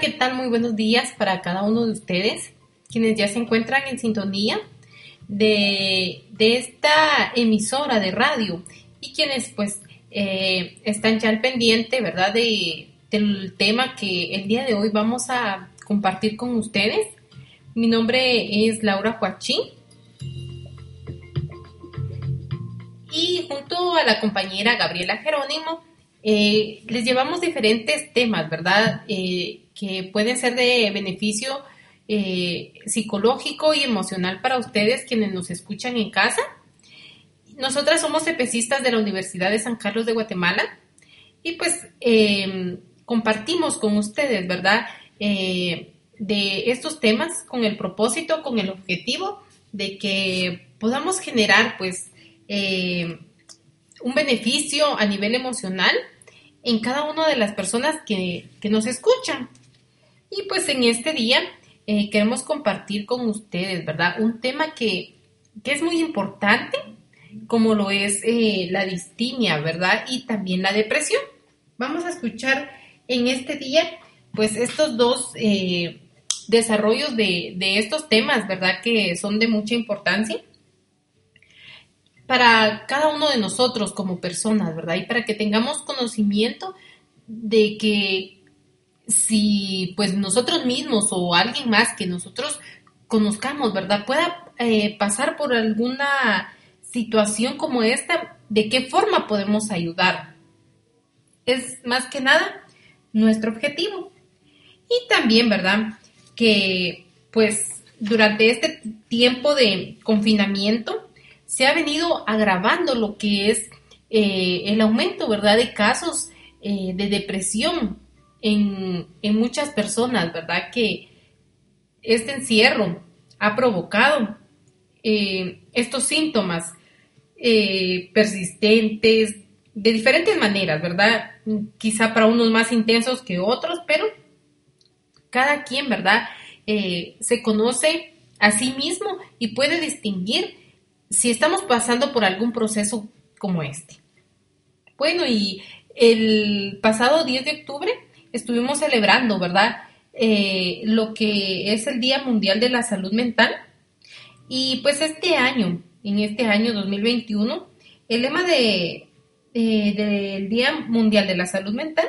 ¿qué tal? Muy buenos días para cada uno de ustedes, quienes ya se encuentran en sintonía de, esta emisora de radio y quienes pues eh, están ya al pendiente, ¿verdad? De, del tema que el día de hoy vamos a compartir con ustedes. Mi nombre es Laura Joachín y junto a la compañera Gabriela Jerónimo eh, les llevamos diferentes temas, ¿verdad? Eh, que pueden ser de beneficio eh, psicológico y emocional para ustedes quienes nos escuchan en casa. Nosotras somos epecistas de la Universidad de San Carlos de Guatemala y pues em, compartimos con ustedes, ¿verdad? de estos temas con el propósito, con el objetivo de que podamos generar pues un beneficio a nivel emocional en cada una de las personas que, nos escuchan. Y pues en este día eh, queremos compartir con ustedes, ¿verdad? Un tema que, es muy importante, como lo es eh, la distimia, ¿verdad? Y también la depresión. Vamos a escuchar en este día, pues estos dos eh, desarrollos de, de estos temas, ¿verdad? Que son de mucha importancia para cada uno de nosotros como personas, ¿verdad? Y para que tengamos conocimiento de que si pues nosotros mismos o alguien más que nosotros conozcamos, ¿verdad? Pueda eh, pasar por alguna situación como esta, ¿de qué forma podemos ayudar? Es más que nada nuestro objetivo. Y también, ¿verdad? Que pues durante este tiempo de confinamiento, se ha venido agravando lo que es eh, el aumento, ¿verdad?, de casos eh, de depresión en, muchas personas, ¿verdad?, que este encierro ha provocado eh, estos síntomas persistentes de diferentes maneras, ¿verdad? Quizá para unos más intensos que otros, pero cada quien, ¿verdad? se conoce a sí mismo y puede distinguir si estamos pasando por algún proceso como este. Bueno, y el pasado 10 de octubre estuvimos celebrando, ¿verdad? Eh, lo que es el Día Mundial de la Salud Mental. Y pues este año, en este año 2021, el lema de, del Día Mundial de la Salud Mental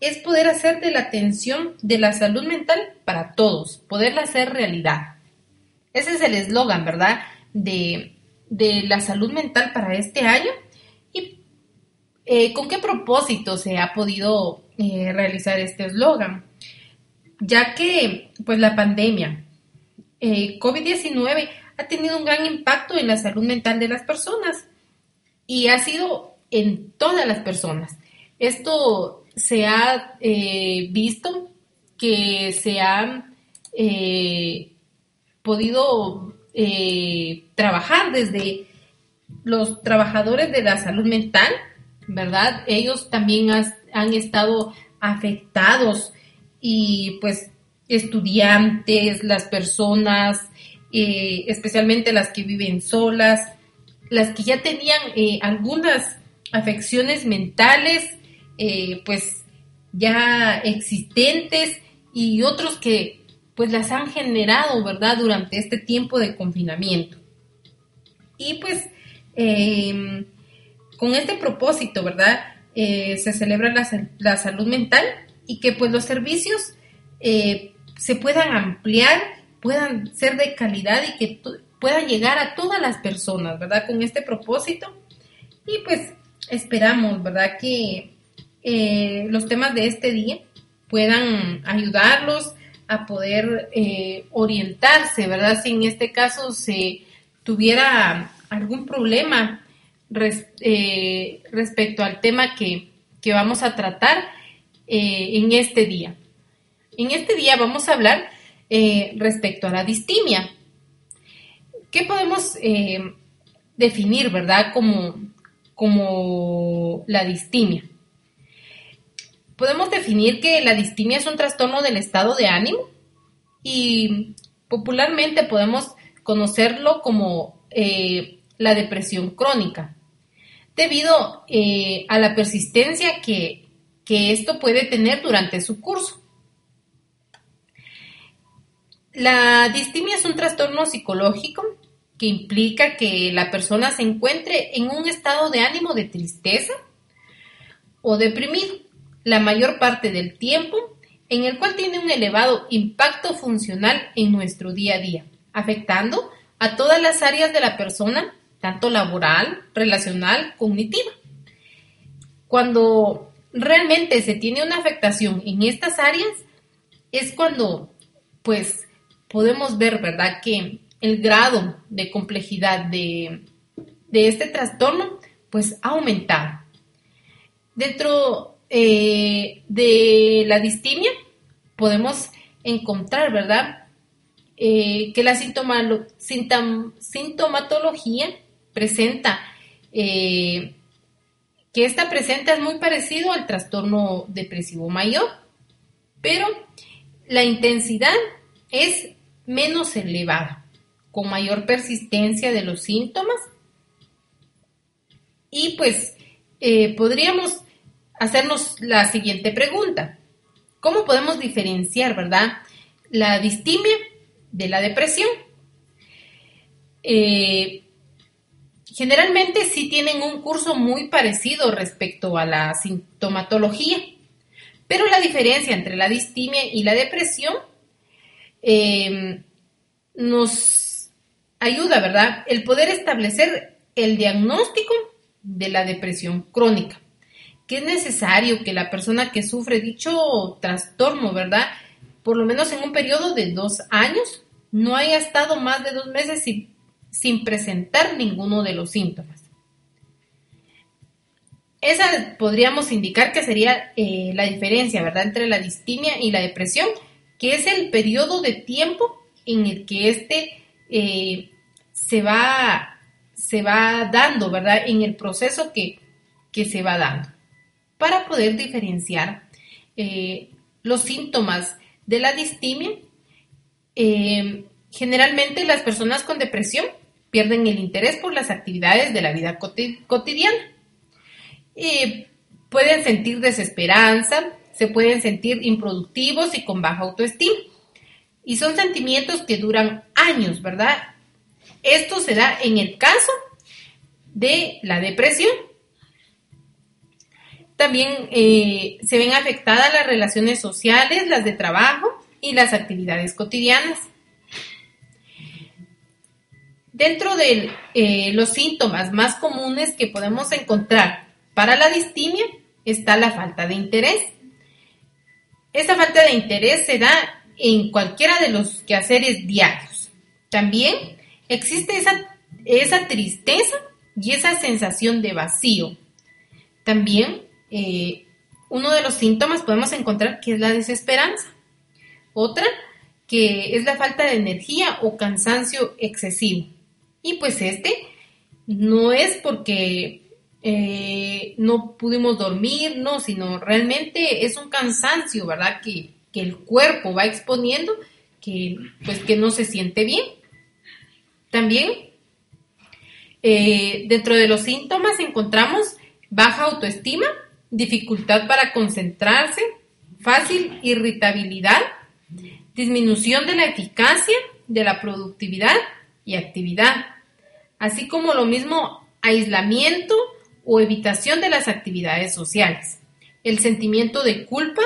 es poder hacer de la atención de la salud mental para todos, poderla hacer realidad. Ese es el eslogan, ¿verdad? de, la salud mental para este año eh, con qué propósito se ha podido eh, realizar este eslogan, ya que pues la pandemia eh, COVID-19 ha tenido un gran impacto en la salud mental de las personas y ha sido en todas las personas. Esto se ha visto que se ha podido trabajar desde los trabajadores de la salud mental, ¿verdad? Ellos también han estado afectados y pues estudiantes, las personas, eh, especialmente las que viven solas, las que ya tenían eh, algunas afecciones mentales, pues ya existentes y otros que pues las han generado, ¿verdad? Durante este tiempo de confinamiento. Y pues em, con este propósito, ¿verdad? Eh, se celebra la, salud mental y que pues los servicios eh, se puedan ampliar, puedan ser de calidad y que puedan llegar a todas las personas, ¿verdad? Con este propósito. Y pues esperamos, ¿verdad? Que eh, los temas de este día puedan ayudarlos a poder orientarse, ¿verdad? Si en este caso se tuviera algún problema eh, respecto al tema que, vamos a tratar eh, en este día. En este día vamos a hablar respecto a la distimia. ¿Qué podemos definir, verdad, como, como la distimia? Podemos definir que la distimia es un trastorno del estado de ánimo y popularmente podemos conocerlo como eh, la depresión crónica, debido eh, a la persistencia que, esto puede tener durante su curso. La distimia es un trastorno psicológico que implica que la persona se encuentre en un estado de ánimo de tristeza o deprimido la mayor parte del tiempo, en el cual tiene un elevado impacto funcional en nuestro día a día, afectando a todas las áreas de la persona, tanto laboral, relacional, cognitiva. Cuando realmente se tiene una afectación en estas áreas, es cuando, pues, podemos ver, ¿verdad?, que el grado de complejidad de, este trastorno, pues, ha aumentado. Dentro eh, de la distimia, podemos encontrar, ¿verdad?, eh, que la sintomatología presenta, eh, que esta presenta es muy parecido al trastorno depresivo mayor, pero la intensidad es menos elevada, con mayor persistencia de los síntomas. Y pues eh, podríamos hacernos la siguiente pregunta. ¿Cómo podemos diferenciar, verdad, la distimia de la depresión? Eh, generalmente sí tienen un curso muy parecido respecto a la sintomatología, pero la diferencia entre la distimia y la depresión eh, nos ayuda, ¿verdad? El poder establecer el diagnóstico de la depresión crónica, que es necesario que la persona que sufre dicho trastorno, ¿verdad? Por lo menos en un periodo de dos años, no haya estado más de dos meses sin, sin presentar ninguno de los síntomas. Esa podríamos indicar que sería eh, la diferencia, ¿verdad?, entre la distimia y la depresión, que es el periodo de tiempo en el que éste eh, se, va, se va dando, ¿verdad?, en el proceso que, se va dando. Para poder diferenciar eh, los síntomas de la distimia, generalmente las personas con depresión pierden el interés por las actividades de la vida cotidiana pueden sentir desesperanza, se pueden sentir improductivos y con baja autoestima. Y son sentimientos que duran años, ¿verdad? Esto se da en el caso de la depresión. También eh, se ven afectadas las relaciones sociales, las de trabajo y las actividades cotidianas. Dentro de eh, los síntomas más comunes que podemos encontrar para la distimia está la falta de interés. Esta falta de interés se da en cualquiera de los quehaceres diarios. También existe esa, tristeza y esa sensación de vacío. También eh, uno de los síntomas podemos encontrar que es la desesperanza. Otra que es la falta de energía o cansancio excesivo. Y pues este no es porque eh, no pudimos dormir, no, sino realmente es un cansancio, ¿verdad? Que, el cuerpo va exponiendo, que pues que no se siente bien. También eh, dentro de los síntomas encontramos baja autoestima, dificultad para concentrarse, fácil irritabilidad, disminución de la eficacia, de la productividad y actividad, así como lo mismo aislamiento, o evitación de las actividades sociales, el sentimiento de culpa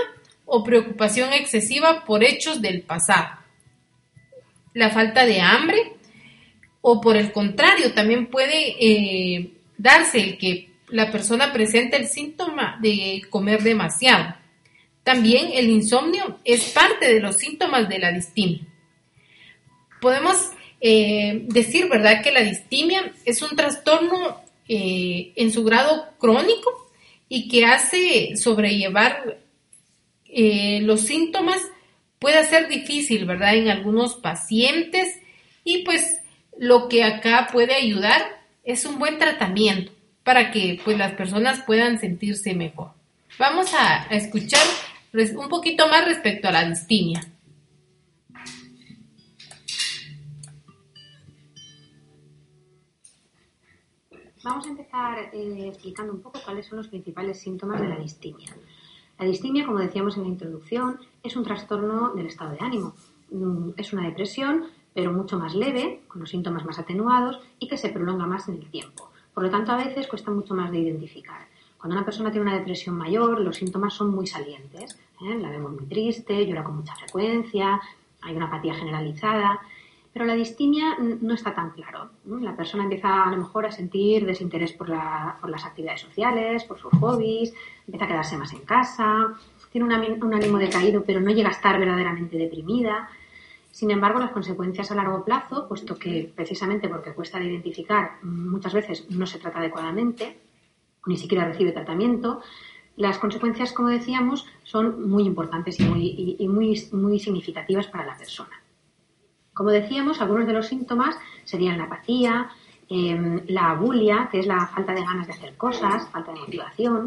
o preocupación excesiva por hechos del pasado, la falta de hambre o por el contrario también puede eh, darse el que la persona presente el síntoma de comer demasiado. También el insomnio es parte de los síntomas de la distimia. Podemos eh, decir, ¿verdad?, que la distimia es un trastorno eh, en su grado crónico y que hace sobrellevar eh, los síntomas puede ser difícil, ¿verdad? En algunos pacientes y pues lo que acá puede ayudar es un buen tratamiento para que pues las personas puedan sentirse mejor. Vamos a, a escuchar un poquito más respecto a la distimia. Vamos a empezar eh, explicando un poco cuáles son los principales síntomas de la distimia. La distimia, como decíamos en la introducción, es un trastorno del estado de ánimo. mm, es una depresión, pero mucho más leve, con los síntomas más atenuados y que se prolonga más en el tiempo. Por lo tanto, a veces cuesta mucho más de identificar. Cuando una persona tiene una depresión mayor, los síntomas son muy salientes. ¿eh? La vemos muy triste, llora con mucha frecuencia, hay una apatía generalizada. Pero la distimia no está tan claro. La persona empieza a lo mejor a sentir desinterés por, por, las actividades sociales, por sus hobbies, empieza a quedarse más en casa, tiene un ánimo decaído pero no llega a estar verdaderamente deprimida. Sin embargo, las consecuencias a largo plazo, puesto que precisamente porque cuesta de identificar, muchas veces no se trata adecuadamente, ni siquiera recibe tratamiento, las consecuencias, como decíamos, son muy importantes y muy, muy, muy significativas para la persona. Como decíamos, algunos de los síntomas serían la apatía, em, la abulia, que es la falta de ganas de hacer cosas, falta de motivación,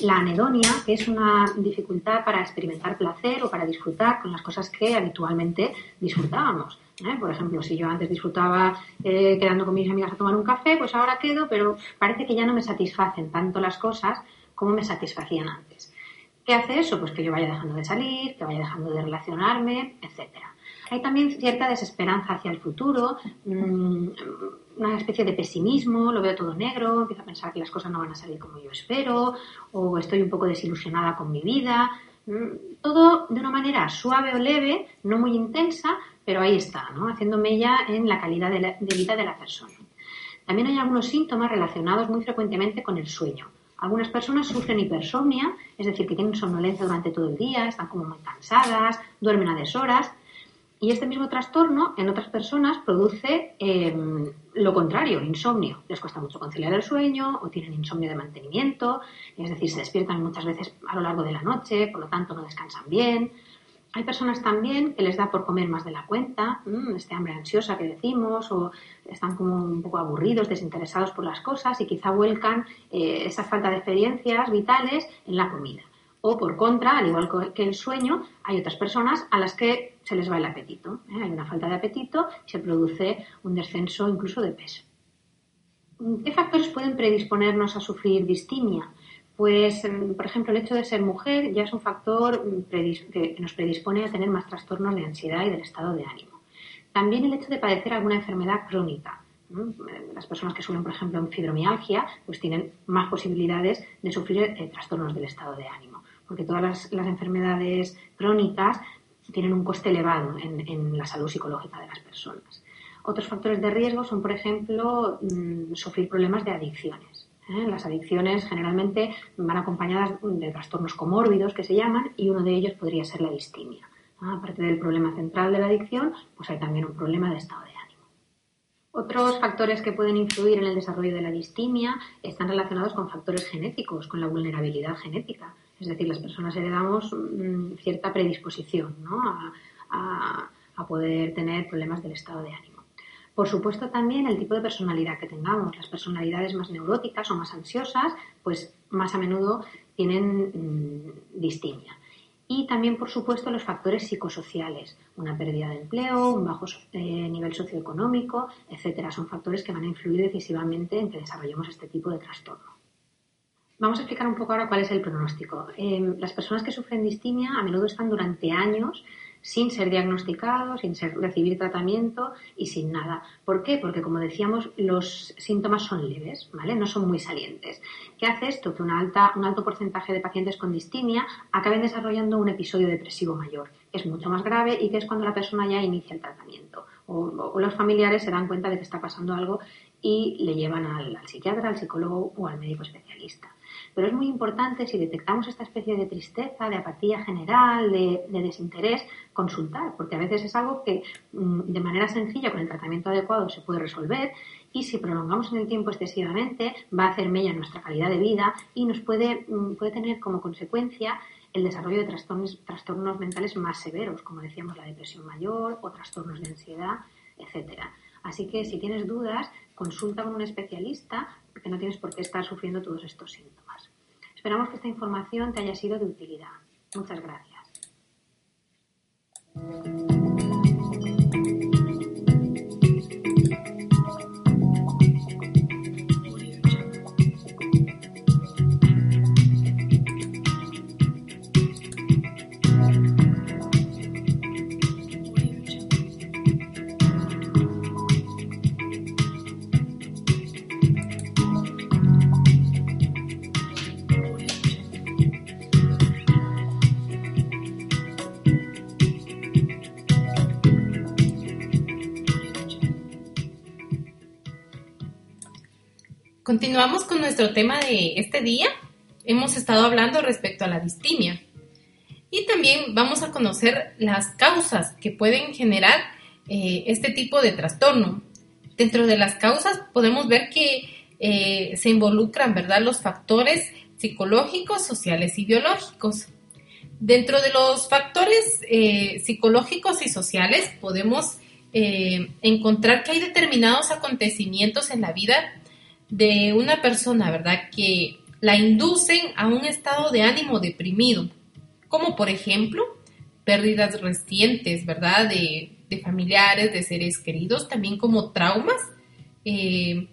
la anedonia, que es una dificultad para experimentar placer o para disfrutar con las cosas que habitualmente disfrutábamos. ¿eh? Por ejemplo, si yo antes disfrutaba eh, quedando con mis amigas a tomar un café, pues ahora quedo, pero parece que ya no me satisfacen tanto las cosas como me satisfacían antes. ¿Qué hace eso? Pues que yo vaya dejando de salir, que vaya dejando de relacionarme, etcétera. Hay también cierta desesperanza hacia el futuro, mm, una especie de pesimismo, lo veo todo negro, empiezo a pensar que las cosas no van a salir como yo espero, o estoy un poco desilusionada con mi vida. Mm, todo de una manera suave o leve, no muy intensa, pero ahí está, ¿no? haciendo mella en la calidad de, de vida de la persona. También hay algunos síntomas relacionados muy frecuentemente con el sueño. Algunas personas sufren hipersomnia, es decir, que tienen somnolencia durante todo el día, están como muy cansadas, duermen a deshoras. Y este mismo trastorno en otras personas produce em, lo contrario, insomnio. Les cuesta mucho conciliar el sueño o tienen insomnio de mantenimiento, es decir, se despiertan muchas veces a lo largo de la noche, por lo tanto no descansan bien. Hay personas también que les da por comer más de la cuenta, este hambre ansiosa que decimos, o están como un poco aburridos, desinteresados por las cosas y quizá vuelcan eh, esa falta de experiencias vitales en la comida. O por contra, al igual que el sueño, hay otras personas a las que se les va el apetito. ¿eh? Hay una falta de apetito y se produce un descenso incluso de peso. ¿Qué factores pueden predisponernos a sufrir distimia? Pues, em, por ejemplo, el hecho de ser mujer ya es un factor mm, que nos predispone a tener más trastornos de ansiedad y del estado de ánimo. También el hecho de padecer alguna enfermedad crónica. Las personas que sufren, por ejemplo, fibromialgia, pues tienen más posibilidades de sufrir eh, trastornos del estado de ánimo, porque todas las, enfermedades crónicas tienen un coste elevado en, la salud psicológica de las personas. Otros factores de riesgo son, por ejemplo, mm, sufrir problemas de adicciones. ¿eh? Las adicciones generalmente van acompañadas de trastornos comórbidos que se llaman y uno de ellos podría ser la distimia. Aparte del problema central de la adicción, pues hay también un problema de estado de ánimo. Otros factores que pueden influir en el desarrollo de la distimia están relacionados con factores genéticos, con la vulnerabilidad genética. Es decir, las personas heredamos mm, cierta predisposición a poder tener problemas del estado de ánimo. Por supuesto, también el tipo de personalidad que tengamos. Las personalidades más neuróticas o más ansiosas, pues más a menudo tienen mm, distimia. Y también, por supuesto, los factores psicosociales, una pérdida de empleo, un bajo eh, nivel socioeconómico, etcétera, son factores que van a influir decisivamente en que desarrollemos este tipo de trastorno. Vamos a explicar un poco ahora cuál es el pronóstico. Em, las personas que sufren distimia a menudo están durante años sin ser diagnosticado, sin recibir tratamiento y sin nada. ¿Por qué? Porque, como decíamos, los síntomas son leves, ¿vale? No son muy salientes. ¿Qué hace esto? Que una alta, un alto porcentaje de pacientes con distimia acaben desarrollando un episodio depresivo mayor, que es mucho más grave y que es cuando la persona ya inicia el tratamiento. O, los familiares se dan cuenta de que está pasando algo y le llevan al psiquiatra, al psicólogo o al médico especialista. Pero es muy importante, si detectamos esta especie de tristeza, de apatía general, de, desinterés, consultar, porque a veces es algo que mm, de manera sencilla, con el tratamiento adecuado, se puede resolver y si prolongamos en el tiempo excesivamente, va a hacer mella nuestra calidad de vida y nos puede, mm, puede tener como consecuencia el desarrollo de trastornos, trastornos mentales más severos, como decíamos la depresión mayor o trastornos de ansiedad, etcétera. Así que si tienes dudas, consulta con un especialista porque no tienes por qué estar sufriendo todos estos síntomas. Esperamos que esta información te haya sido de utilidad. Muchas gracias. Continuamos con nuestro tema de este día. Hemos estado hablando respecto a la distimia. Y también vamos a conocer las causas que pueden generar eh, este tipo de trastorno. Dentro de las causas podemos ver que eh, se involucran, ¿verdad?, los factores psicológicos, sociales y biológicos. Dentro de los factores eh, psicológicos y sociales podemos encontrar que hay determinados acontecimientos en la vida de una persona, ¿verdad?, que la inducen a un estado de ánimo deprimido, como por ejemplo pérdidas recientes, ¿verdad?, de, familiares, de seres queridos, también como traumas, eh,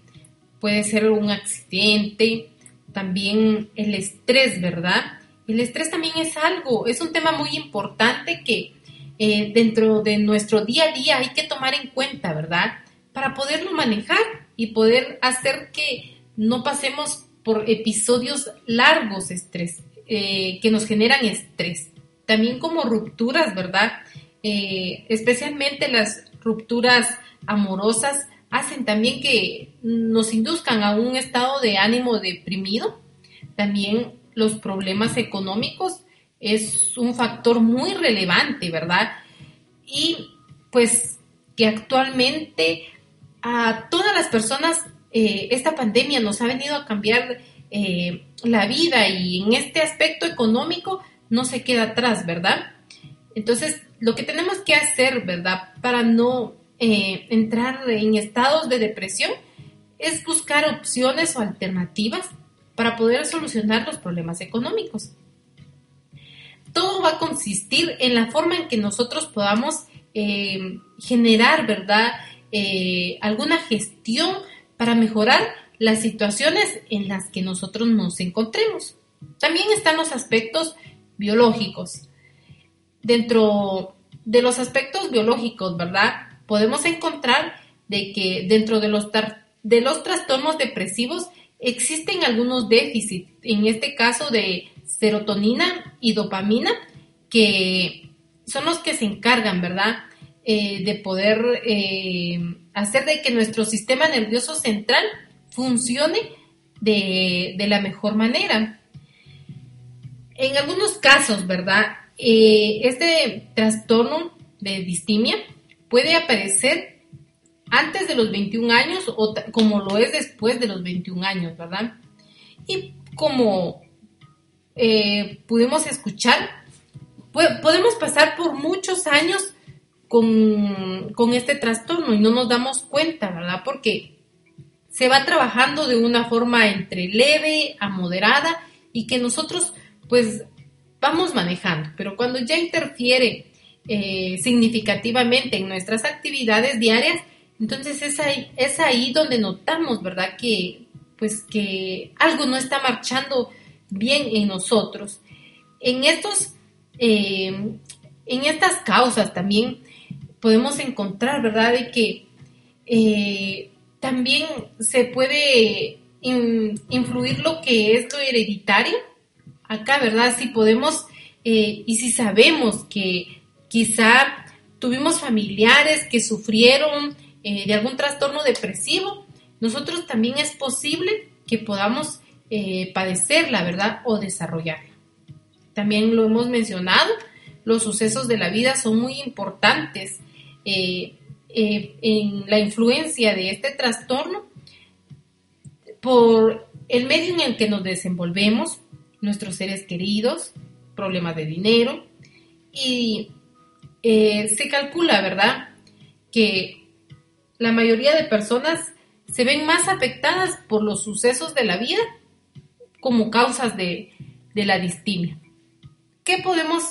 puede ser un accidente, también el estrés, ¿verdad? El estrés también es algo, es un tema muy importante que eh, dentro de nuestro día a día hay que tomar en cuenta, ¿verdad? Para poderlo manejar y poder hacer que no pasemos por episodios largos de estrés, eh, que nos generan estrés. También como rupturas, ¿verdad? Eh, especialmente las rupturas amorosas hacen también que nos induzcan a un estado de ánimo deprimido. También los problemas económicos es un factor muy relevante, ¿verdad? Y pues que actualmente a todas las personas eh, esta pandemia nos ha venido a cambiar eh, la vida y en este aspecto económico no se queda atrás, ¿verdad? Entonces, lo que tenemos que hacer, ¿verdad? Para no eh, entrar en estados de depresión es buscar opciones o alternativas para poder solucionar los problemas económicos. Todo va a consistir en la forma en que nosotros podamos generar, ¿verdad? Eh, alguna gestión para mejorar las situaciones en las que nosotros nos encontremos. También están los aspectos biológicos. Dentro de los aspectos biológicos, ¿verdad? Podemos encontrar de que dentro de los, de los trastornos depresivos existen algunos déficits, en este caso de serotonina y dopamina, que son los que se encargan, ¿verdad? Eh, de poder eh, hacer de que nuestro sistema nervioso central funcione de, la mejor manera. En algunos casos, ¿verdad? Eh, este trastorno de distimia puede aparecer antes de los 21 años o como lo es después de los 21 años, ¿verdad? Y como pudimos escuchar, podemos pasar por muchos años con, este trastorno y no nos damos cuenta, ¿verdad? Porque se va trabajando de una forma entre leve a moderada y que nosotros pues vamos manejando, pero cuando ya interfiere eh, significativamente en nuestras actividades diarias, entonces es ahí, es ahí donde notamos, ¿verdad? Que pues que algo no está marchando bien en nosotros. En estos, eh, en estas causas también podemos encontrar, ¿verdad? De que eh, también se puede influir lo que es lo hereditario. Acá, ¿verdad? Si podemos eh, y si sabemos que quizá tuvimos familiares que sufrieron eh, de algún trastorno depresivo, nosotros también es posible que podamos padecerla, ¿verdad? O desarrollarla. También lo hemos mencionado, los sucesos de la vida son muy importantes eh, eh, en la influencia de este trastorno por el medio en el que nos desenvolvemos, nuestros seres queridos, problemas de dinero, y eh, se calcula, ¿verdad?, que la mayoría de personas se ven más afectadas por los sucesos de la vida como causas de, la distimia. ¿Qué podemos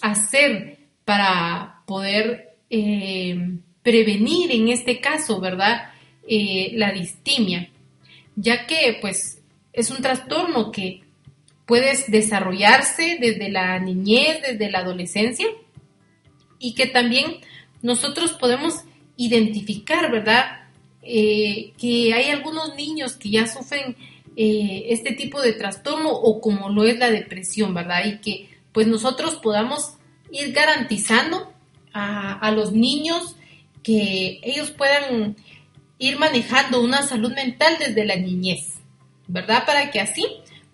hacer para poder eh, prevenir en este caso, ¿verdad? Eh, la distimia, ya que pues es un trastorno que puede desarrollarse desde la niñez, desde la adolescencia y que también nosotros podemos identificar, ¿verdad? Eh, que hay algunos niños que ya sufren este tipo de trastorno o como lo es la depresión, ¿verdad? Y que pues nosotros podamos ir garantizando a, los niños que ellos puedan ir manejando una salud mental desde la niñez, ¿verdad? Para que así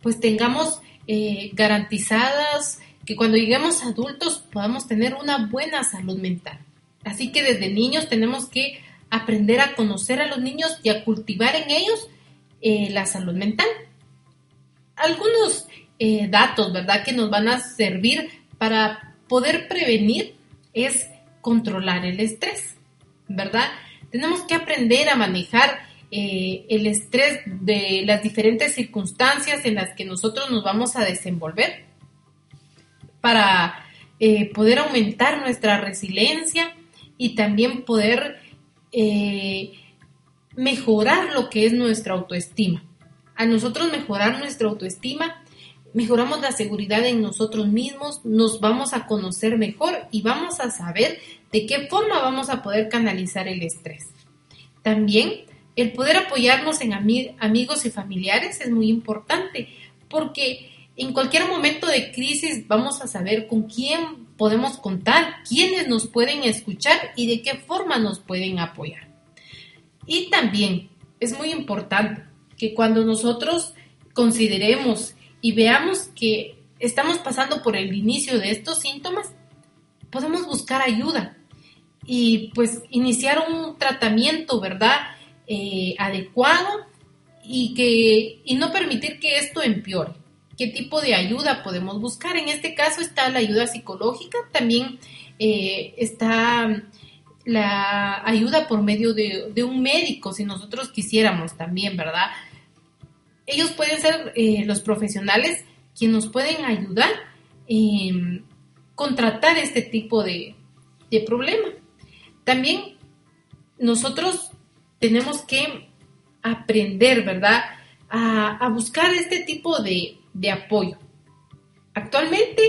pues tengamos eh, garantizadas que cuando lleguemos adultos podamos tener una buena salud mental. Así que desde niños tenemos que aprender a conocer a los niños y a cultivar en ellos eh, la salud mental. Algunos eh, datos, ¿verdad?, que nos van a servir para poder prevenir es controlar el estrés, ¿verdad? Tenemos que aprender a manejar eh, el estrés de las diferentes circunstancias en las que nosotros nos vamos a desenvolver para poder aumentar nuestra resiliencia y también poder eh, mejorar lo que es nuestra autoestima. A nosotros mejorar nuestra autoestima, mejoramos la seguridad en nosotros mismos, nos vamos a conocer mejor y vamos a saber de qué forma vamos a poder canalizar el estrés. También el poder apoyarnos en amigos y familiares es muy importante porque en cualquier momento de crisis vamos a saber con quién podemos contar, quiénes nos pueden escuchar y de qué forma nos pueden apoyar. Y también es muy importante que cuando nosotros consideremos y veamos que estamos pasando por el inicio de estos síntomas, podemos buscar ayuda y pues iniciar un tratamiento, ¿verdad? Eh, adecuado y que y no permitir que esto empeore qué tipo de ayuda podemos buscar. En este caso está la ayuda psicológica, también eh, está la ayuda por medio de, un médico, si nosotros quisiéramos también, ¿verdad? Ellos pueden ser eh, los profesionales quienes nos pueden ayudar en contratar este tipo de, problema. También nosotros tenemos que aprender, ¿verdad? a buscar este tipo de, apoyo. Actualmente,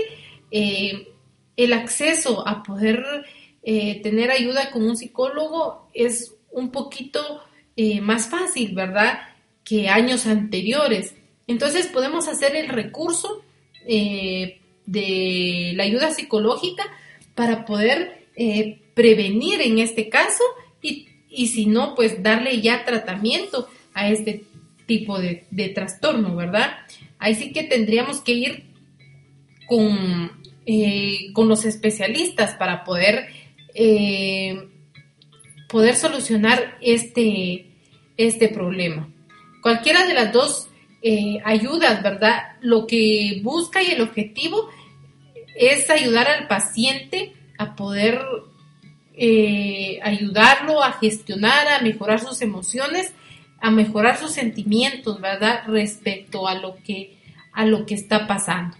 eh, el acceso a poder eh, tener ayuda con un psicólogo es un poquito eh, más fácil, ¿verdad? Que años anteriores. Entonces podemos hacer el recurso de la ayuda psicológica para poder prevenir en este caso y, y, si no, pues darle ya tratamiento a este tipo de, de trastorno, ¿verdad? Ahí sí que tendríamos que ir con, eh, con los especialistas para poder, eh, poder solucionar este, este problema. Cualquiera de las dos eh, ayudas, ¿verdad? Lo que busca y el objetivo es ayudar al paciente a poder ayudarlo a gestionar, a mejorar sus emociones a mejorar sus sentimientos, ¿verdad? Respecto a lo que, a lo que está pasando.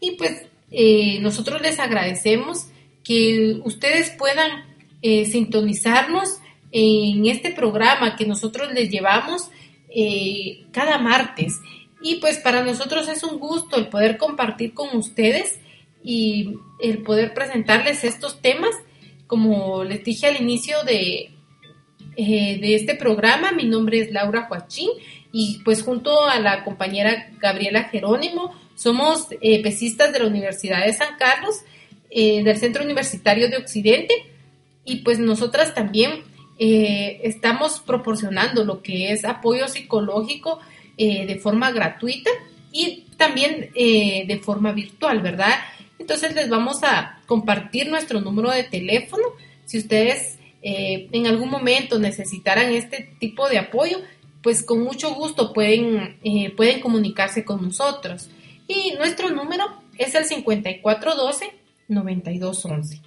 Y pues eh, nosotros les agradecemos que ustedes puedan eh, sintonizarnos en este programa que nosotros les llevamos eh, cada martes. Y pues para nosotros es un gusto el poder compartir con ustedes y el poder presentarles estos temas. Como les dije al inicio de, eh, de este programa. Mi nombre es Laura Joachín y pues junto a la compañera Gabriela Jerónimo somos eh, pesistas de la Universidad de San Carlos, del Centro Universitario de Occidente y pues nosotras también estamos proporcionando lo que es apoyo psicológico de forma gratuita y también de forma virtual, ¿verdad? Entonces les vamos a compartir nuestro número de teléfono. Si ustedes eh, en algún momento necesitaran este tipo de apoyo, pues con mucho gusto pueden, eh, pueden comunicarse con nosotros. Y nuestro número es el 5412-9211.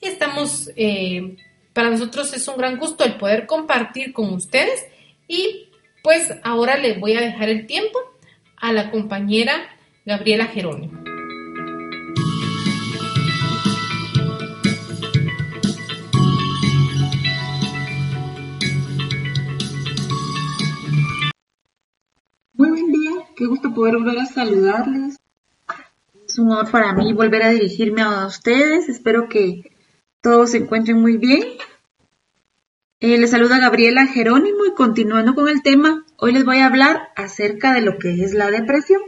Y estamos, eh, para nosotros es un gran gusto el poder compartir con ustedes. Y pues ahora les voy a dejar el tiempo a la compañera Gabriela Jerónimo. Qué gusto poder volver a saludarles. Es un honor para mí volver a dirigirme a ustedes. Espero que todos se encuentren muy bien. Eh, les saluda Gabriela Jerónimo y continuando con el tema, hoy les voy a hablar acerca de lo que es la depresión.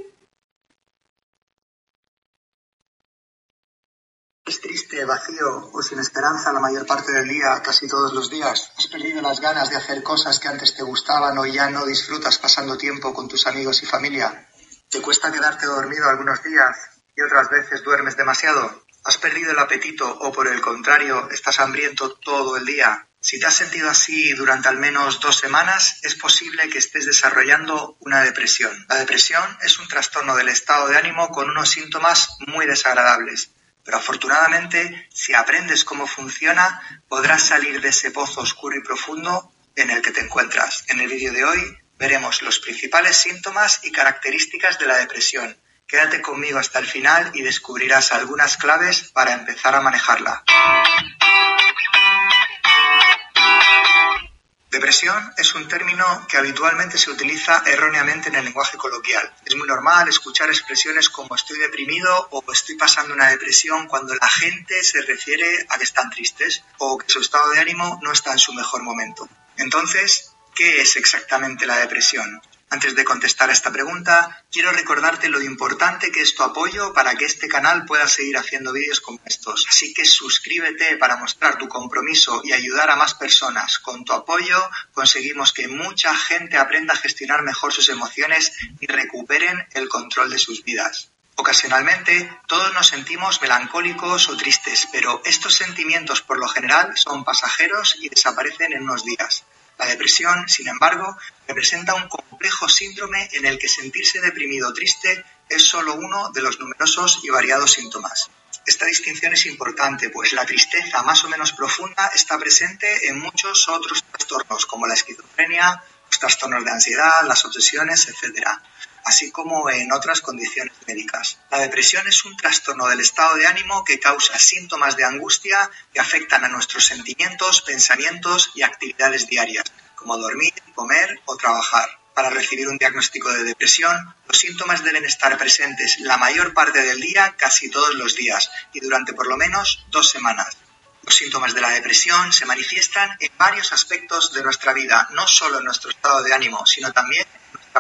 Es triste vacío o sin esperanza la mayor parte del día, casi todos los días? ¿Has perdido las ganas de hacer cosas que antes te gustaban o ya no disfrutas pasando tiempo con tus amigos y familia? ¿Te cuesta quedarte dormido algunos días y otras veces duermes demasiado? ¿Has perdido el apetito o por el contrario estás hambriento todo el día? Si te has sentido así durante al menos dos semanas, es posible que estés desarrollando una depresión. La depresión es un trastorno del estado de ánimo con unos síntomas muy desagradables. Pero afortunadamente, si aprendes cómo funciona, podrás salir de ese pozo oscuro y profundo en el que te encuentras. En el vídeo de hoy veremos los principales síntomas y características de la depresión. Quédate conmigo hasta el final y descubrirás algunas claves para empezar a manejarla. Depresión es un término que habitualmente se utiliza erróneamente en el lenguaje coloquial. Es muy normal escuchar expresiones como estoy deprimido o estoy pasando una depresión cuando la gente se refiere a que están tristes o que su estado de ánimo no está en su mejor momento. Entonces, ¿qué es exactamente la depresión? Antes de contestar a esta pregunta, quiero recordarte lo importante que es tu apoyo para que este canal pueda seguir haciendo vídeos como estos. Así que suscríbete para mostrar tu compromiso y ayudar a más personas. Con tu apoyo conseguimos que mucha gente aprenda a gestionar mejor sus emociones y recuperen el control de sus vidas. Ocasionalmente todos nos sentimos melancólicos o tristes, pero estos sentimientos por lo general son pasajeros y desaparecen en unos días. La depresión, sin embargo, representa un complejo síndrome en el que sentirse deprimido o triste es solo uno de los numerosos y variados síntomas. Esta distinción es importante, pues la tristeza más o menos profunda está presente en muchos otros trastornos, como la esquizofrenia, los trastornos de ansiedad, las obsesiones, etc., así como en otras condiciones médicas. La depresión es un trastorno del estado de ánimo que causa síntomas de angustia que afectan a nuestros sentimientos, pensamientos y actividades diarias, como dormir, comer o trabajar. Para recibir un diagnóstico de depresión, los síntomas deben estar presentes la mayor parte del día, casi todos los días, y durante por lo menos dos semanas. Los síntomas de la depresión se manifiestan en varios aspectos de nuestra vida, no solo en nuestro estado de ánimo, sino también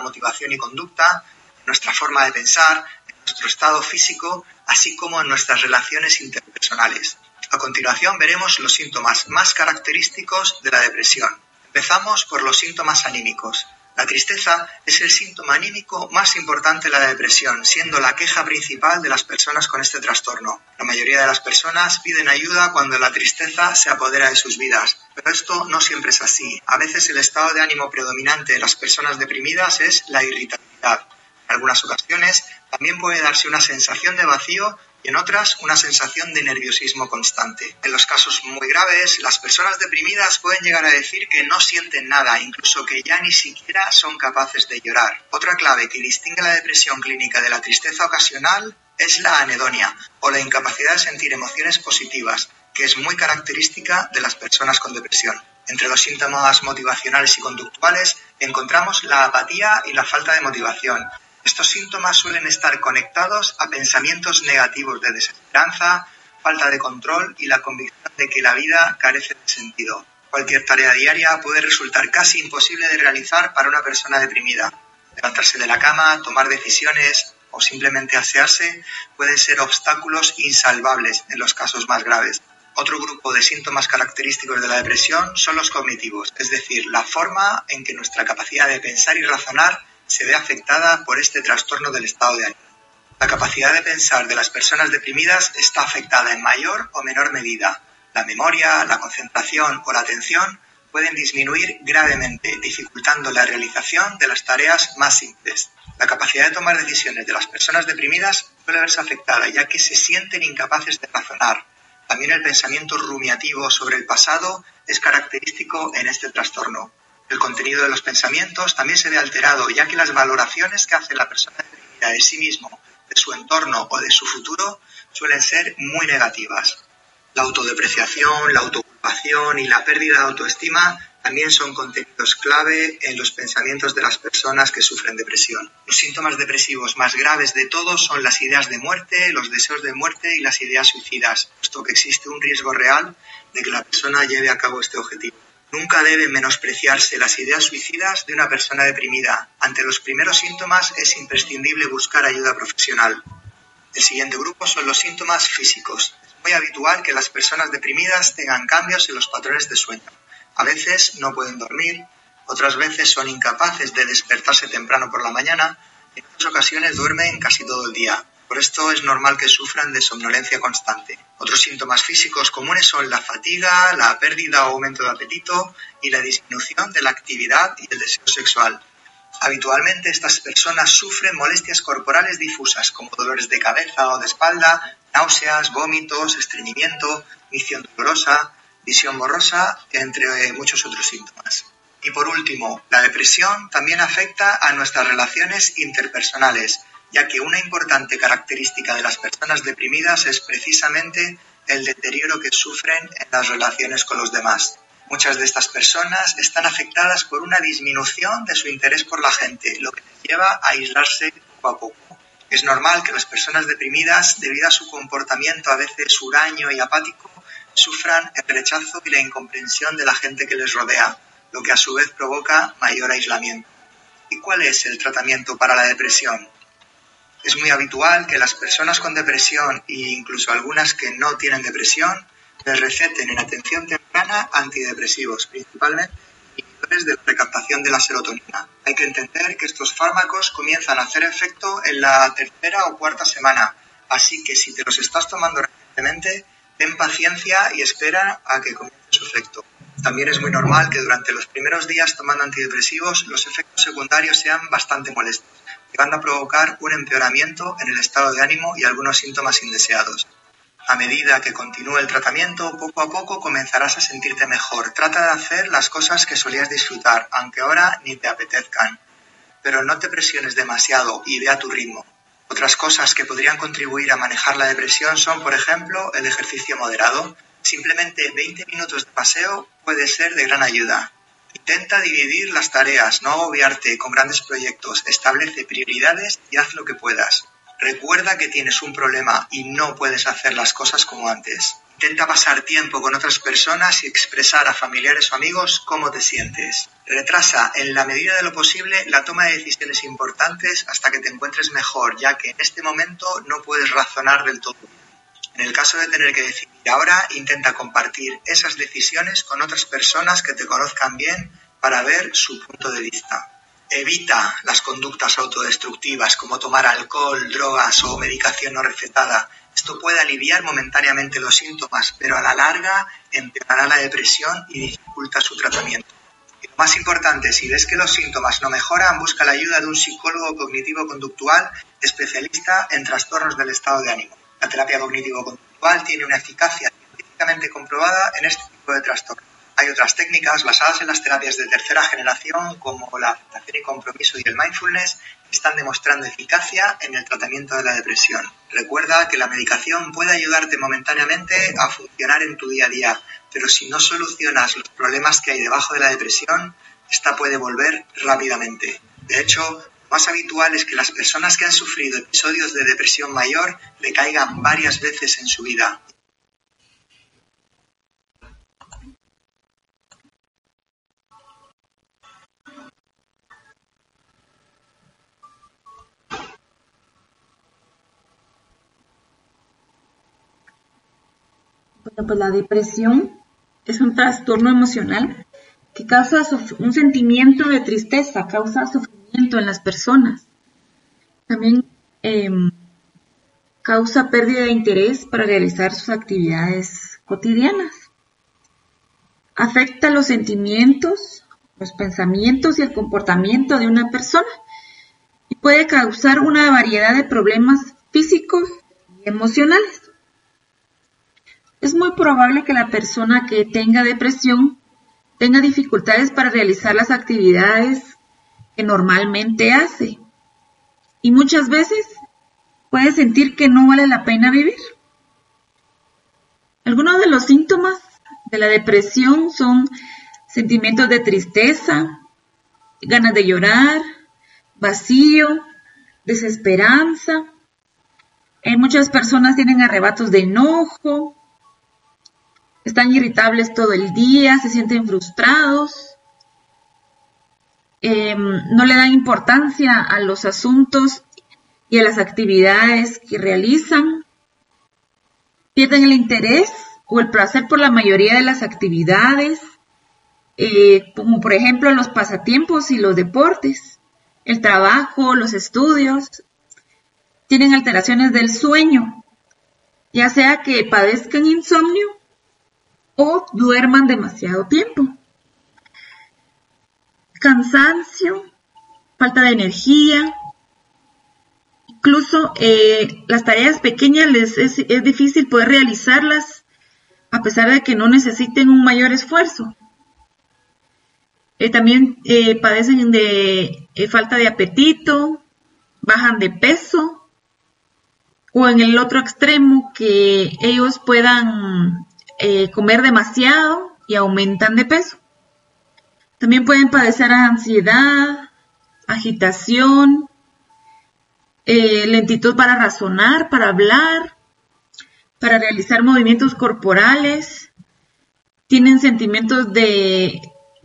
motivación y conducta, nuestra forma de pensar, nuestro estado físico, así como en nuestras relaciones interpersonales. A continuación veremos los síntomas más característicos de la depresión. Empezamos por los síntomas anímicos. La tristeza es el síntoma anímico más importante de la depresión, siendo la queja principal de las personas con este trastorno. La mayoría de las personas piden ayuda cuando la tristeza se apodera de sus vidas, pero esto no siempre es así. A veces el estado de ánimo predominante de las personas deprimidas es la irritabilidad. En algunas ocasiones también puede darse una sensación de vacío y en otras una sensación de nerviosismo constante. En los casos muy graves, las personas deprimidas pueden llegar a decir que no sienten nada, incluso que ya ni siquiera son capaces de llorar. Otra clave que distingue la depresión clínica de la tristeza ocasional es la anedonia o la incapacidad de sentir emociones positivas, que es muy característica de las personas con depresión. Entre los síntomas motivacionales y conductuales encontramos la apatía y la falta de motivación, estos síntomas suelen estar conectados a pensamientos negativos de desesperanza, falta de control y la convicción de que la vida carece de sentido. Cualquier tarea diaria puede resultar casi imposible de realizar para una persona deprimida. Levantarse de la cama, tomar decisiones o simplemente asearse pueden ser obstáculos insalvables en los casos más graves. Otro grupo de síntomas característicos de la depresión son los cognitivos, es decir, la forma en que nuestra capacidad de pensar y razonar se ve afectada por este trastorno del estado de ánimo. La capacidad de pensar de las personas deprimidas está afectada en mayor o menor medida. La memoria, la concentración o la atención pueden disminuir gravemente, dificultando la realización de las tareas más simples. La capacidad de tomar decisiones de las personas deprimidas suele verse afectada, ya que se sienten incapaces de razonar. También el pensamiento rumiativo sobre el pasado es característico en este trastorno. El contenido de los pensamientos también se ve alterado, ya que las valoraciones que hace la persona de sí mismo, de su entorno o de su futuro suelen ser muy negativas. La autodepreciación, la autoocupación y la pérdida de autoestima también son contenidos clave en los pensamientos de las personas que sufren depresión. Los síntomas depresivos más graves de todos son las ideas de muerte, los deseos de muerte y las ideas suicidas, puesto que existe un riesgo real de que la persona lleve a cabo este objetivo. Nunca deben menospreciarse las ideas suicidas de una persona deprimida. Ante los primeros síntomas es imprescindible buscar ayuda profesional. El siguiente grupo son los síntomas físicos. Es muy habitual que las personas deprimidas tengan cambios en los patrones de sueño. A veces no pueden dormir, otras veces son incapaces de despertarse temprano por la mañana, en otras ocasiones duermen casi todo el día. Por esto es normal que sufran de somnolencia constante. Otros síntomas físicos comunes son la fatiga, la pérdida o aumento de apetito y la disminución de la actividad y el deseo sexual. Habitualmente estas personas sufren molestias corporales difusas como dolores de cabeza o de espalda, náuseas, vómitos, estreñimiento, visión dolorosa, visión borrosa, entre muchos otros síntomas. Y por último, la depresión también afecta a nuestras relaciones interpersonales, ya que una importante característica de las personas deprimidas es precisamente el deterioro que sufren en las relaciones con los demás. Muchas de estas personas están afectadas por una disminución de su interés por la gente, lo que les lleva a aislarse poco a poco. Es normal que las personas deprimidas, debido a su comportamiento a veces huraño y apático, sufran el rechazo y la incomprensión de la gente que les rodea, lo que a su vez provoca mayor aislamiento. ¿Y cuál es el tratamiento para la depresión? Es muy habitual que las personas con depresión e incluso algunas que no tienen depresión les receten en atención temprana antidepresivos, principalmente inhibidores de la recaptación de la serotonina. Hay que entender que estos fármacos comienzan a hacer efecto en la tercera o cuarta semana, así que si te los estás tomando recientemente, ten paciencia y espera a que comience su efecto. También es muy normal que durante los primeros días tomando antidepresivos los efectos secundarios sean bastante molestos, a provocar un empeoramiento en el estado de ánimo y algunos síntomas indeseados. A medida que continúe el tratamiento, poco a poco comenzarás a sentirte mejor. Trata de hacer las cosas que solías disfrutar, aunque ahora ni te apetezcan. Pero no te presiones demasiado y ve a tu ritmo. Otras cosas que podrían contribuir a manejar la depresión son, por ejemplo, el ejercicio moderado. Simplemente 20 minutos de paseo puede ser de gran ayuda. Intenta dividir las tareas, no agobiarte con grandes proyectos. Establece prioridades y haz lo que puedas. Recuerda que tienes un problema y no puedes hacer las cosas como antes. Intenta pasar tiempo con otras personas y expresar a familiares o amigos cómo te sientes. Retrasa en la medida de lo posible la toma de decisiones importantes hasta que te encuentres mejor, ya que en este momento no puedes razonar del todo. En el caso de tener que decidir ahora, intenta compartir esas decisiones con otras personas que te conozcan bien para ver su punto de vista. Evita las conductas autodestructivas como tomar alcohol, drogas o medicación no recetada. Esto puede aliviar momentáneamente los síntomas, pero a la larga empeorará la depresión y dificulta su tratamiento. Y lo más importante, si ves que los síntomas no mejoran, busca la ayuda de un psicólogo cognitivo-conductual especialista en trastornos del estado de ánimo. La terapia cognitivo-conductual tiene una eficacia científicamente comprobada en este tipo de trastornos. Hay otras técnicas basadas en las terapias de tercera generación como la aceptación y compromiso y el mindfulness que están demostrando eficacia en el tratamiento de la depresión. Recuerda que la medicación puede ayudarte momentáneamente a funcionar en tu día a día, pero si no solucionas los problemas que hay debajo de la depresión, esta puede volver rápidamente. De hecho, más habitual es que las personas que han sufrido episodios de depresión mayor recaigan varias veces en su vida. Pues la depresión es un trastorno emocional que causa un sentimiento de tristeza, causa sufrimiento en las personas. También em, causa pérdida de interés para realizar sus actividades cotidianas. Afecta los sentimientos, los pensamientos y el comportamiento de una persona y puede causar una variedad de problemas físicos y emocionales es muy probable que la persona que tenga depresión tenga dificultades para realizar las actividades que normalmente hace y muchas veces puede sentir que no vale la pena vivir. Algunos de los síntomas de la depresión son sentimientos de tristeza, ganas de llorar, vacío, desesperanza. Eh, muchas personas tienen arrebatos de enojo, están irritables todo el día, se sienten frustrados, em, no le dan importancia a los asuntos y a las actividades que realizan. pierden el interés o el placer por la mayoría de las actividades, eh, como por ejemplo los pasatiempos y los deportes, el trabajo, los estudios. Tienen alteraciones del sueño, ya sea que padezcan insomnio o duerman demasiado tiempo. Cansancio, falta de energía, incluso eh, las tareas pequeñas les es, difícil poder realizarlas a pesar de que no necesiten un mayor esfuerzo. Eh, también eh, padecen de falta de apetito, bajan de peso, o en el otro extremo que ellos puedan comer demasiado y aumentan de peso. También pueden padecer ansiedad, agitación, lentitud para razonar, para hablar, para realizar movimientos corporales, tienen sentimientos de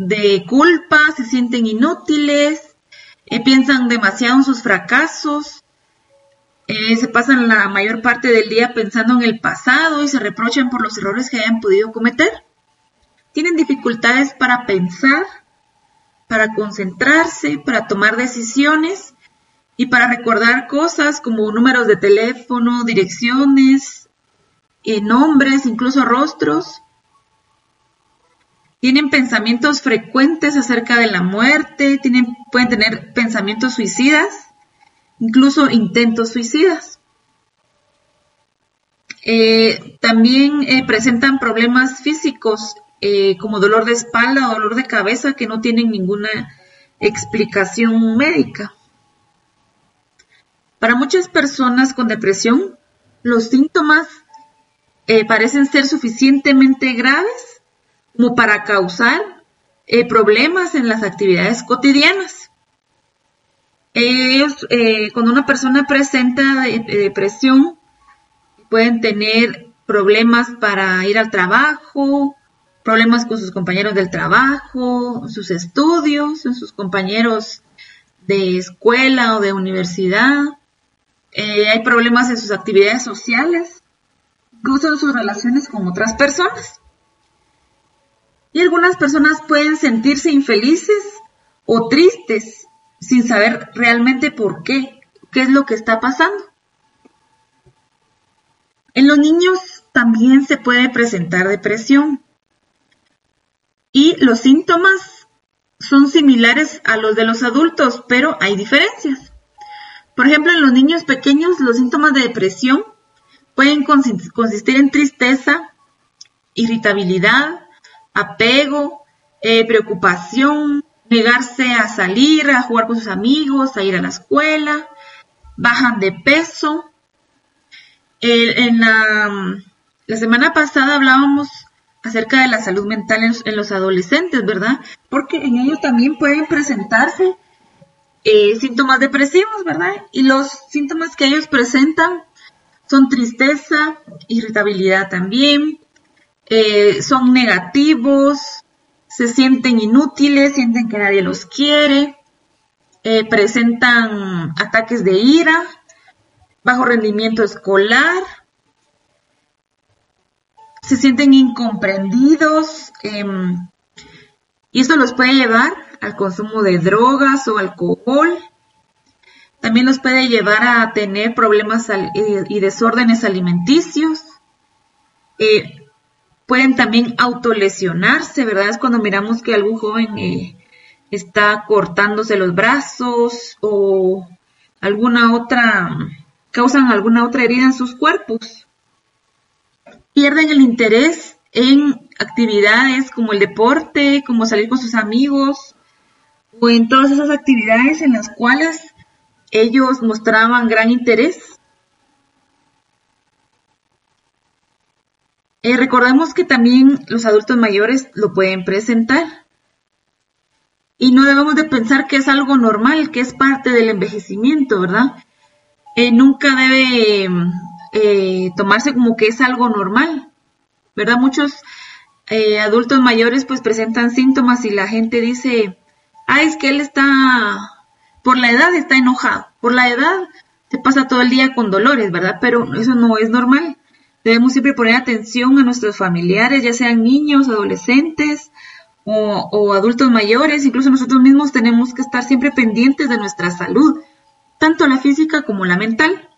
de culpa, se sienten inútiles, eh, piensan demasiado en sus fracasos, eh, se pasan la mayor parte del día pensando en el pasado y se reprochan por los errores que hayan podido cometer. Tienen dificultades para pensar, para concentrarse, para tomar decisiones y para recordar cosas como números de teléfono, direcciones, eh, nombres, incluso rostros tienen pensamientos frecuentes acerca de la muerte, tienen, pueden tener pensamientos suicidas, incluso intentos suicidas. Eh, también eh, presentan problemas físicos eh, como dolor de espalda o dolor de cabeza que no tienen ninguna explicación médica. Para muchas personas con depresión, los síntomas parecen ser suficientemente graves como para causar problemas en las actividades cotidianas. Ellos, cuando una persona presenta depresión, pueden tener problemas para ir al trabajo, problemas con sus compañeros del trabajo, sus estudios, sus compañeros de escuela o de universidad. Eh, hay problemas en sus actividades sociales, incluso en sus relaciones con otras personas. Y algunas personas pueden sentirse infelices o tristes sin saber realmente por qué, qué es lo que está pasando. En los niños también se puede presentar depresión y los síntomas son similares a los de los adultos, pero hay diferencias. Por ejemplo, en los niños pequeños los síntomas de depresión pueden consistir en tristeza, irritabilidad, apego, eh, preocupación, negarse a salir, a jugar con sus amigos, a ir a la escuela, bajan de peso. En la, semana pasada hablábamos acerca de la salud mental en, los adolescentes, ¿verdad? Porque en ellos también pueden presentarse eh, síntomas depresivos, ¿verdad? Y los síntomas que ellos presentan son tristeza, irritabilidad también, eh, son negativos, se sienten inútiles, sienten que nadie los quiere, eh, presentan ataques de ira, bajo rendimiento escolar, se sienten incomprendidos em, y esto los puede llevar al consumo de drogas o alcohol. También los puede llevar a tener problemas eh, y desórdenes alimenticios pueden también autolesionarse, ¿verdad? Es cuando miramos que algún joven eh, está cortándose los brazos o alguna otra, causan alguna otra herida en sus cuerpos. Pierden el interés en actividades como el deporte, como salir con sus amigos o en todas esas actividades en las cuales ellos mostraban gran interés Eh, recordemos que también los adultos mayores lo pueden presentar. Y no debemos de pensar que es algo normal, que es parte del envejecimiento, ¿verdad? Eh, nunca debe eh, tomarse como que es algo normal, ¿verdad? Muchos adultos mayores pues presentan síntomas y la gente dice, ah, es que él está, por la edad está enojado, por la edad se pasa todo el día con dolores, ¿verdad? Pero eso no es normal Debemos siempre poner atención a nuestros familiares, ya sean niños, adolescentes o, o adultos mayores. Incluso nosotros mismos tenemos que estar siempre pendientes de nuestra salud, tanto la física como la mental.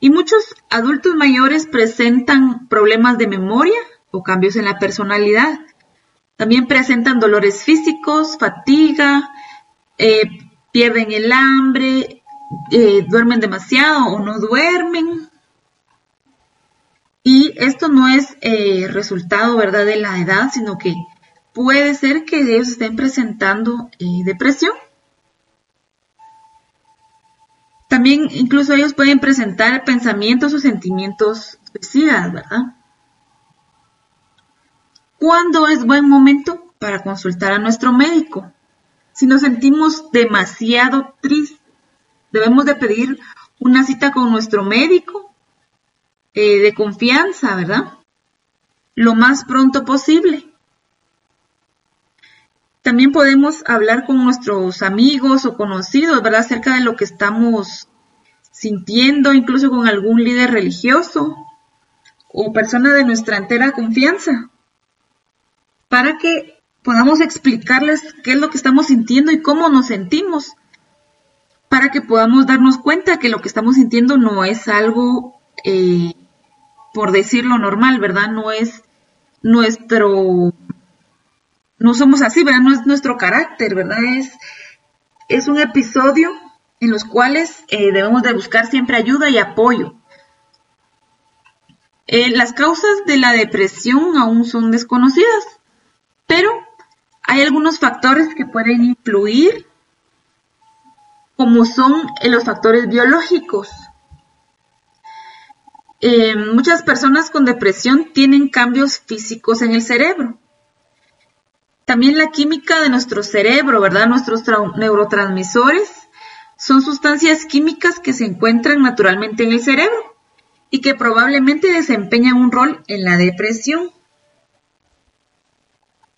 Y muchos adultos mayores presentan problemas de memoria o cambios en la personalidad. También presentan dolores físicos, fatiga, eh, pierden el hambre, eh, duermen demasiado o no duermen. Y esto no es eh, resultado, ¿verdad?, de la edad, sino que puede ser que ellos estén presentando depresión. También incluso ellos pueden presentar pensamientos o sentimientos suicidas, ¿verdad? ¿Cuándo es buen momento para consultar a nuestro médico? Si nos sentimos demasiado tristes, debemos de pedir una cita con nuestro médico eh, de confianza, ¿verdad? Lo más pronto posible. También podemos hablar con nuestros amigos o conocidos, ¿verdad? Acerca de lo que estamos sintiendo, incluso con algún líder religioso o persona de nuestra entera confianza para que podamos explicarles qué es lo que estamos sintiendo y cómo nos sentimos, para que podamos darnos cuenta que lo que estamos sintiendo no es algo, eh, por decirlo normal, ¿verdad? No es nuestro, no somos así, ¿verdad? No es nuestro carácter, ¿verdad? Es, es un episodio en los cuales eh, debemos de buscar siempre ayuda y apoyo. Eh, las causas de la depresión aún son desconocidas. Pero hay algunos factores que pueden influir, como son los factores biológicos. Eh, muchas personas con depresión tienen cambios físicos en el cerebro. También la química de nuestro cerebro, ¿verdad? Nuestros neurotransmisores son sustancias químicas que se encuentran naturalmente en el cerebro y que probablemente desempeñan un rol en la depresión.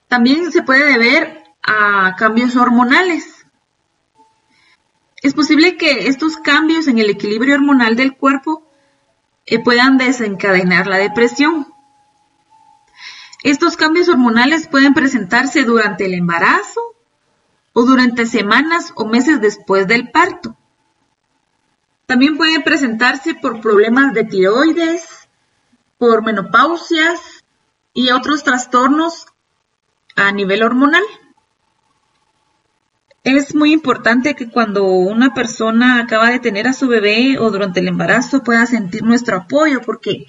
También se puede deber a cambios hormonales. Es posible que estos cambios en el equilibrio hormonal del cuerpo eh, puedan desencadenar la depresión. Estos cambios hormonales pueden presentarse durante el embarazo o durante semanas o meses después del parto. También pueden presentarse por problemas de tiroides, por menopausias y otros trastornos a nivel hormonal. Es muy importante que cuando una persona acaba de tener a su bebé o durante el embarazo pueda sentir nuestro apoyo porque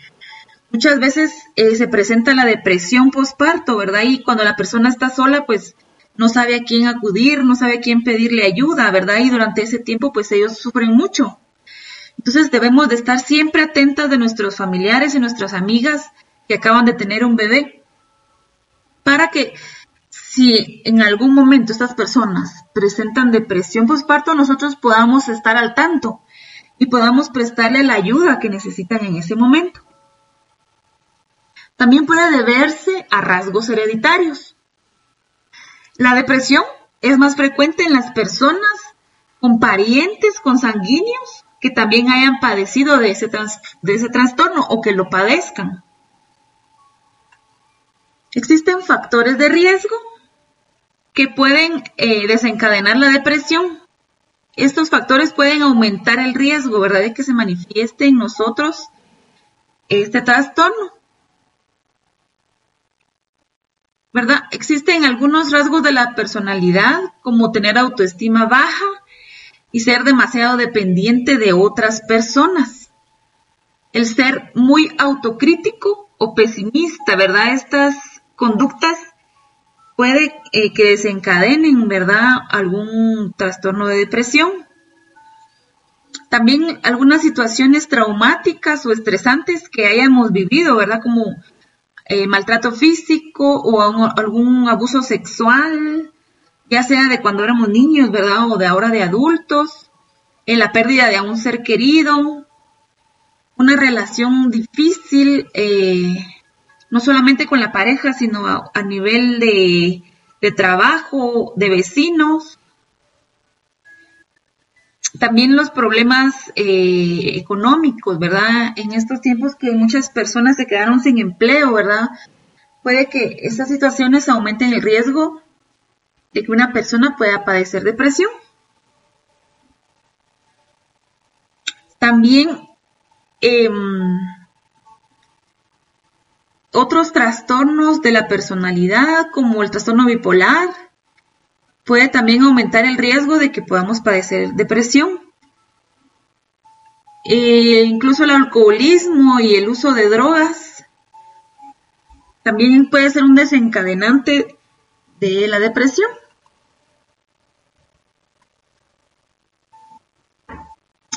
muchas veces eh, se presenta la depresión postparto, ¿verdad? Y cuando la persona está sola, pues no sabe a quién acudir, no sabe a quién pedirle ayuda, ¿verdad? Y durante ese tiempo, pues ellos sufren mucho. Entonces debemos de estar siempre atentas de nuestros familiares y nuestras amigas que acaban de tener un bebé para que si en algún momento estas personas presentan depresión postparto, nosotros podamos estar al tanto y podamos prestarle la ayuda que necesitan en ese momento. También puede deberse a rasgos hereditarios. La depresión es más frecuente en las personas con parientes consanguíneos que también hayan padecido de ese, de ese trastorno o que lo padezcan. Existen factores de riesgo que pueden eh, desencadenar la depresión. Estos factores pueden aumentar el riesgo, ¿verdad?, de que se manifieste en nosotros este trastorno. ¿Verdad? Existen algunos rasgos de la personalidad, como tener autoestima baja y ser demasiado dependiente de otras personas. El ser muy autocrítico o pesimista, ¿verdad? Estas conductas puede eh, que desencadenen, ¿verdad?, algún trastorno de depresión. También algunas situaciones traumáticas o estresantes que hayamos vivido, ¿verdad?, como eh, maltrato físico o algún abuso sexual, ya sea de cuando éramos niños, ¿verdad?, o de ahora de adultos, en la pérdida de un ser querido, una relación difícil, eh, no solamente con la pareja, sino a, nivel de, trabajo, de vecinos. También los problemas eh, económicos, ¿verdad? En estos tiempos que muchas personas se quedaron sin empleo, ¿verdad? Puede que estas situaciones aumenten el riesgo de que una persona pueda padecer depresión. También em, otros trastornos de la personalidad, como el trastorno bipolar, puede también aumentar el riesgo de que podamos padecer depresión. E incluso el alcoholismo y el uso de drogas también puede ser un desencadenante de la depresión.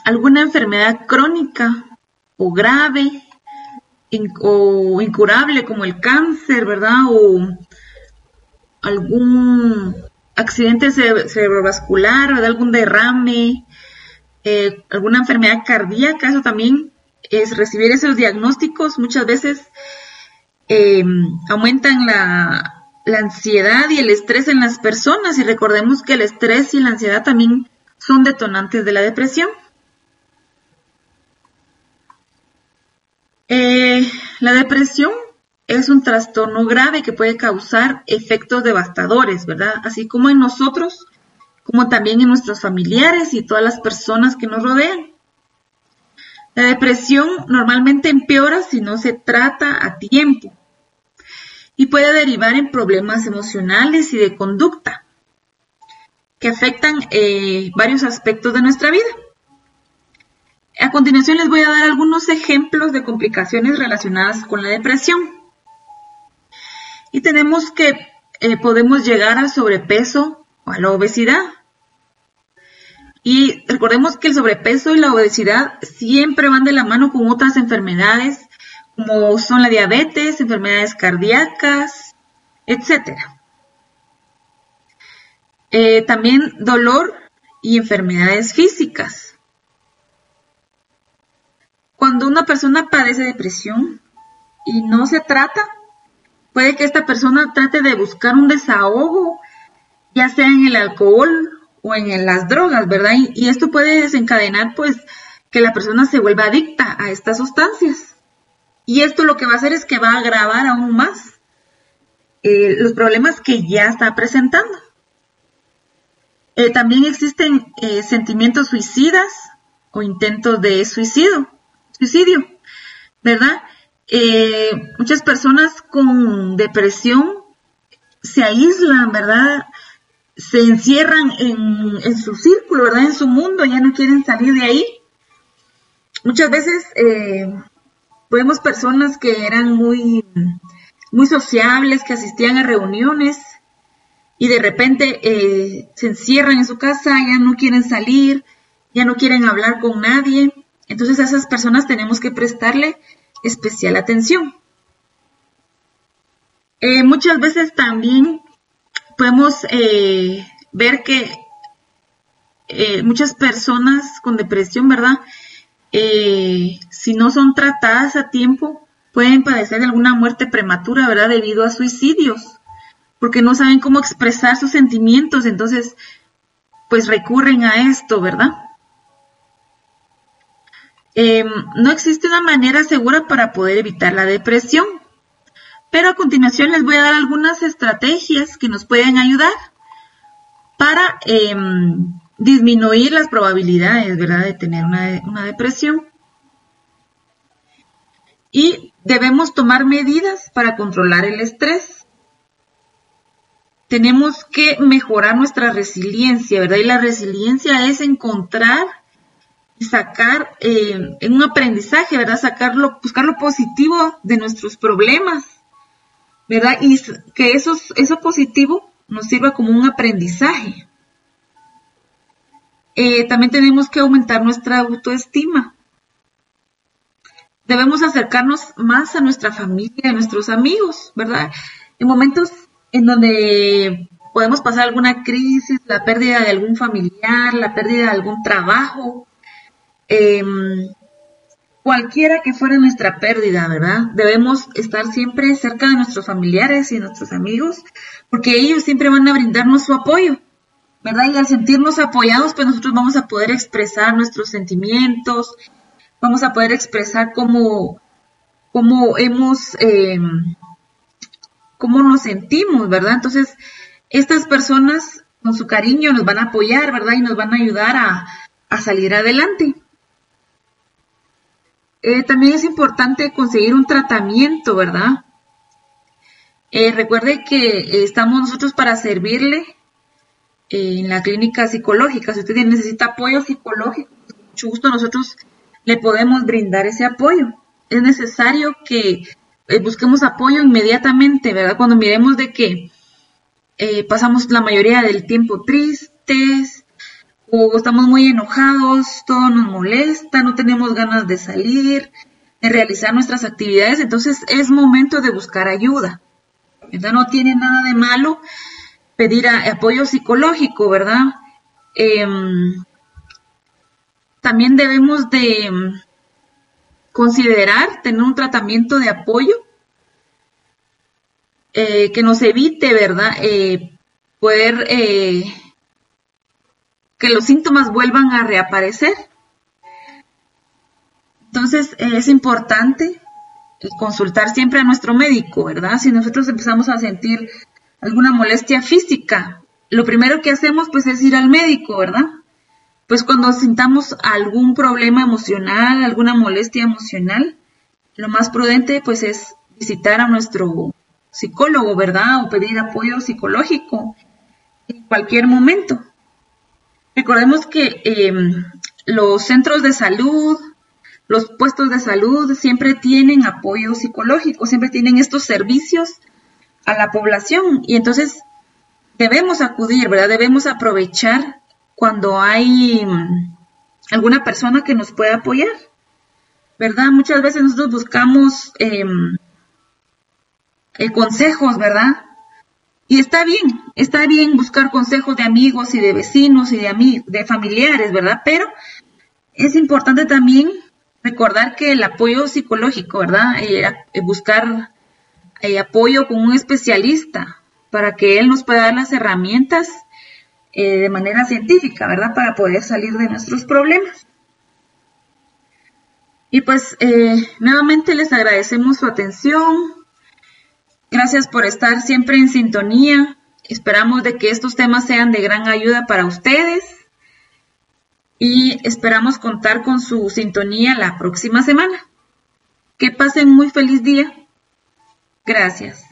Alguna enfermedad crónica o grave o incurable como el cáncer, ¿verdad? O algún accidente cerebrovascular, ¿verdad? Algún derrame, eh, alguna enfermedad cardíaca, eso también es recibir esos diagnósticos muchas veces em, aumentan la, la ansiedad y el estrés en las personas y recordemos que el estrés y la ansiedad también son detonantes de la depresión. Eh, la depresión es un trastorno grave que puede causar efectos devastadores, ¿verdad? Así como en nosotros, como también en nuestros familiares y todas las personas que nos rodean. La depresión normalmente empeora si no se trata a tiempo y puede derivar en problemas emocionales y de conducta que afectan eh, varios aspectos de nuestra vida. A continuación les voy a dar algunos ejemplos de complicaciones relacionadas con la depresión. Y tenemos que eh, podemos llegar al sobrepeso o a la obesidad. Y recordemos que el sobrepeso y la obesidad siempre van de la mano con otras enfermedades, como son la diabetes, enfermedades cardíacas, etc. Eh, también dolor y enfermedades físicas. Cuando una persona padece depresión y no se trata, puede que esta persona trate de buscar un desahogo, ya sea en el alcohol o en las drogas, ¿verdad? Y, esto puede desencadenar, pues, que la persona se vuelva adicta a estas sustancias. Y esto lo que va a hacer es que va a agravar aún más eh, los problemas que ya está presentando. Eh, también existen eh, sentimientos suicidas o intentos de suicidio suicidio, ¿verdad? Eh, muchas personas con depresión se aíslan, ¿verdad? Se encierran en, su círculo, ¿verdad? En su mundo, ya no quieren salir de ahí. Muchas veces eh, vemos personas que eran muy, muy sociables, que asistían a reuniones y de repente eh, se encierran en su casa, ya no quieren salir, ya no quieren hablar con nadie. Entonces a esas personas tenemos que prestarle especial atención. Eh, muchas veces también podemos eh, ver que eh, muchas personas con depresión, ¿verdad? si no son tratadas a tiempo, pueden padecer de alguna muerte prematura, ¿verdad? Debido a suicidios, porque no saben cómo expresar sus sentimientos, entonces, pues recurren a esto, ¿verdad? Em, no existe una manera segura para poder evitar la depresión, pero a continuación les voy a dar algunas estrategias que nos pueden ayudar para em, disminuir las probabilidades, ¿verdad?, de tener una, una depresión. Y debemos tomar medidas para controlar el estrés. Tenemos que mejorar nuestra resiliencia, ¿verdad? Y la resiliencia es encontrar sacar eh, en un aprendizaje, ¿verdad? Sacarlo, buscar lo positivo de nuestros problemas, ¿verdad? Y que eso, eso positivo nos sirva como un aprendizaje. Eh, también tenemos que aumentar nuestra autoestima. Debemos acercarnos más a nuestra familia, a nuestros amigos, ¿verdad? En momentos en donde podemos pasar alguna crisis, la pérdida de algún familiar, la pérdida de algún trabajo, Em, cualquiera que fuera nuestra pérdida, ¿verdad? Debemos estar siempre cerca de nuestros familiares y nuestros amigos, porque ellos siempre van a brindarnos su apoyo, ¿verdad? Y al sentirnos apoyados, pues nosotros vamos a poder expresar nuestros sentimientos, vamos a poder expresar cómo, cómo hemos, eh, cómo nos sentimos, ¿verdad? Entonces, estas personas con su cariño nos van a apoyar, ¿verdad? Y nos van a ayudar a, a salir adelante. Eh, también es importante conseguir un tratamiento, ¿verdad? Eh, recuerde que estamos nosotros para servirle en la clínica psicológica. Si usted necesita apoyo psicológico, con mucho gusto nosotros le podemos brindar ese apoyo. Es necesario que eh, busquemos apoyo inmediatamente, ¿verdad? Cuando miremos de que eh, pasamos la mayoría del tiempo tristes o estamos muy enojados, todo nos molesta, no tenemos ganas de salir, de realizar nuestras actividades, entonces es momento de buscar ayuda. ¿verdad? No tiene nada de malo pedir apoyo psicológico, ¿verdad? Em, también debemos de em, considerar tener un tratamiento de apoyo eh, que nos evite, ¿verdad? Eh, poder eh, que los síntomas vuelvan a reaparecer. Entonces es importante consultar siempre a nuestro médico, ¿verdad? Si nosotros empezamos a sentir alguna molestia física, lo primero que hacemos pues es ir al médico, ¿verdad? Pues cuando sintamos algún problema emocional, alguna molestia emocional, lo más prudente pues es visitar a nuestro psicólogo, ¿verdad? O pedir apoyo psicológico en cualquier momento. Recordemos que em, los centros de salud, los puestos de salud siempre tienen apoyo psicológico, siempre tienen estos servicios a la población y entonces debemos acudir, ¿verdad? Debemos aprovechar cuando hay mm, alguna persona que nos pueda apoyar, ¿verdad? Muchas veces nosotros buscamos em, eh, consejos, ¿verdad? Y está bien, está bien buscar consejos de amigos y de vecinos y de, de familiares, ¿verdad? Pero es importante también recordar que el apoyo psicológico, ¿verdad? Eh, eh, buscar eh, apoyo con un especialista para que él nos pueda dar las herramientas de manera científica, ¿verdad? Para poder salir de nuestros problemas. Y pues nuevamente les agradecemos su atención. Gracias por estar siempre en sintonía. Esperamos de que estos temas sean de gran ayuda para ustedes y esperamos contar con su sintonía la próxima semana. Que pasen muy feliz día. Gracias.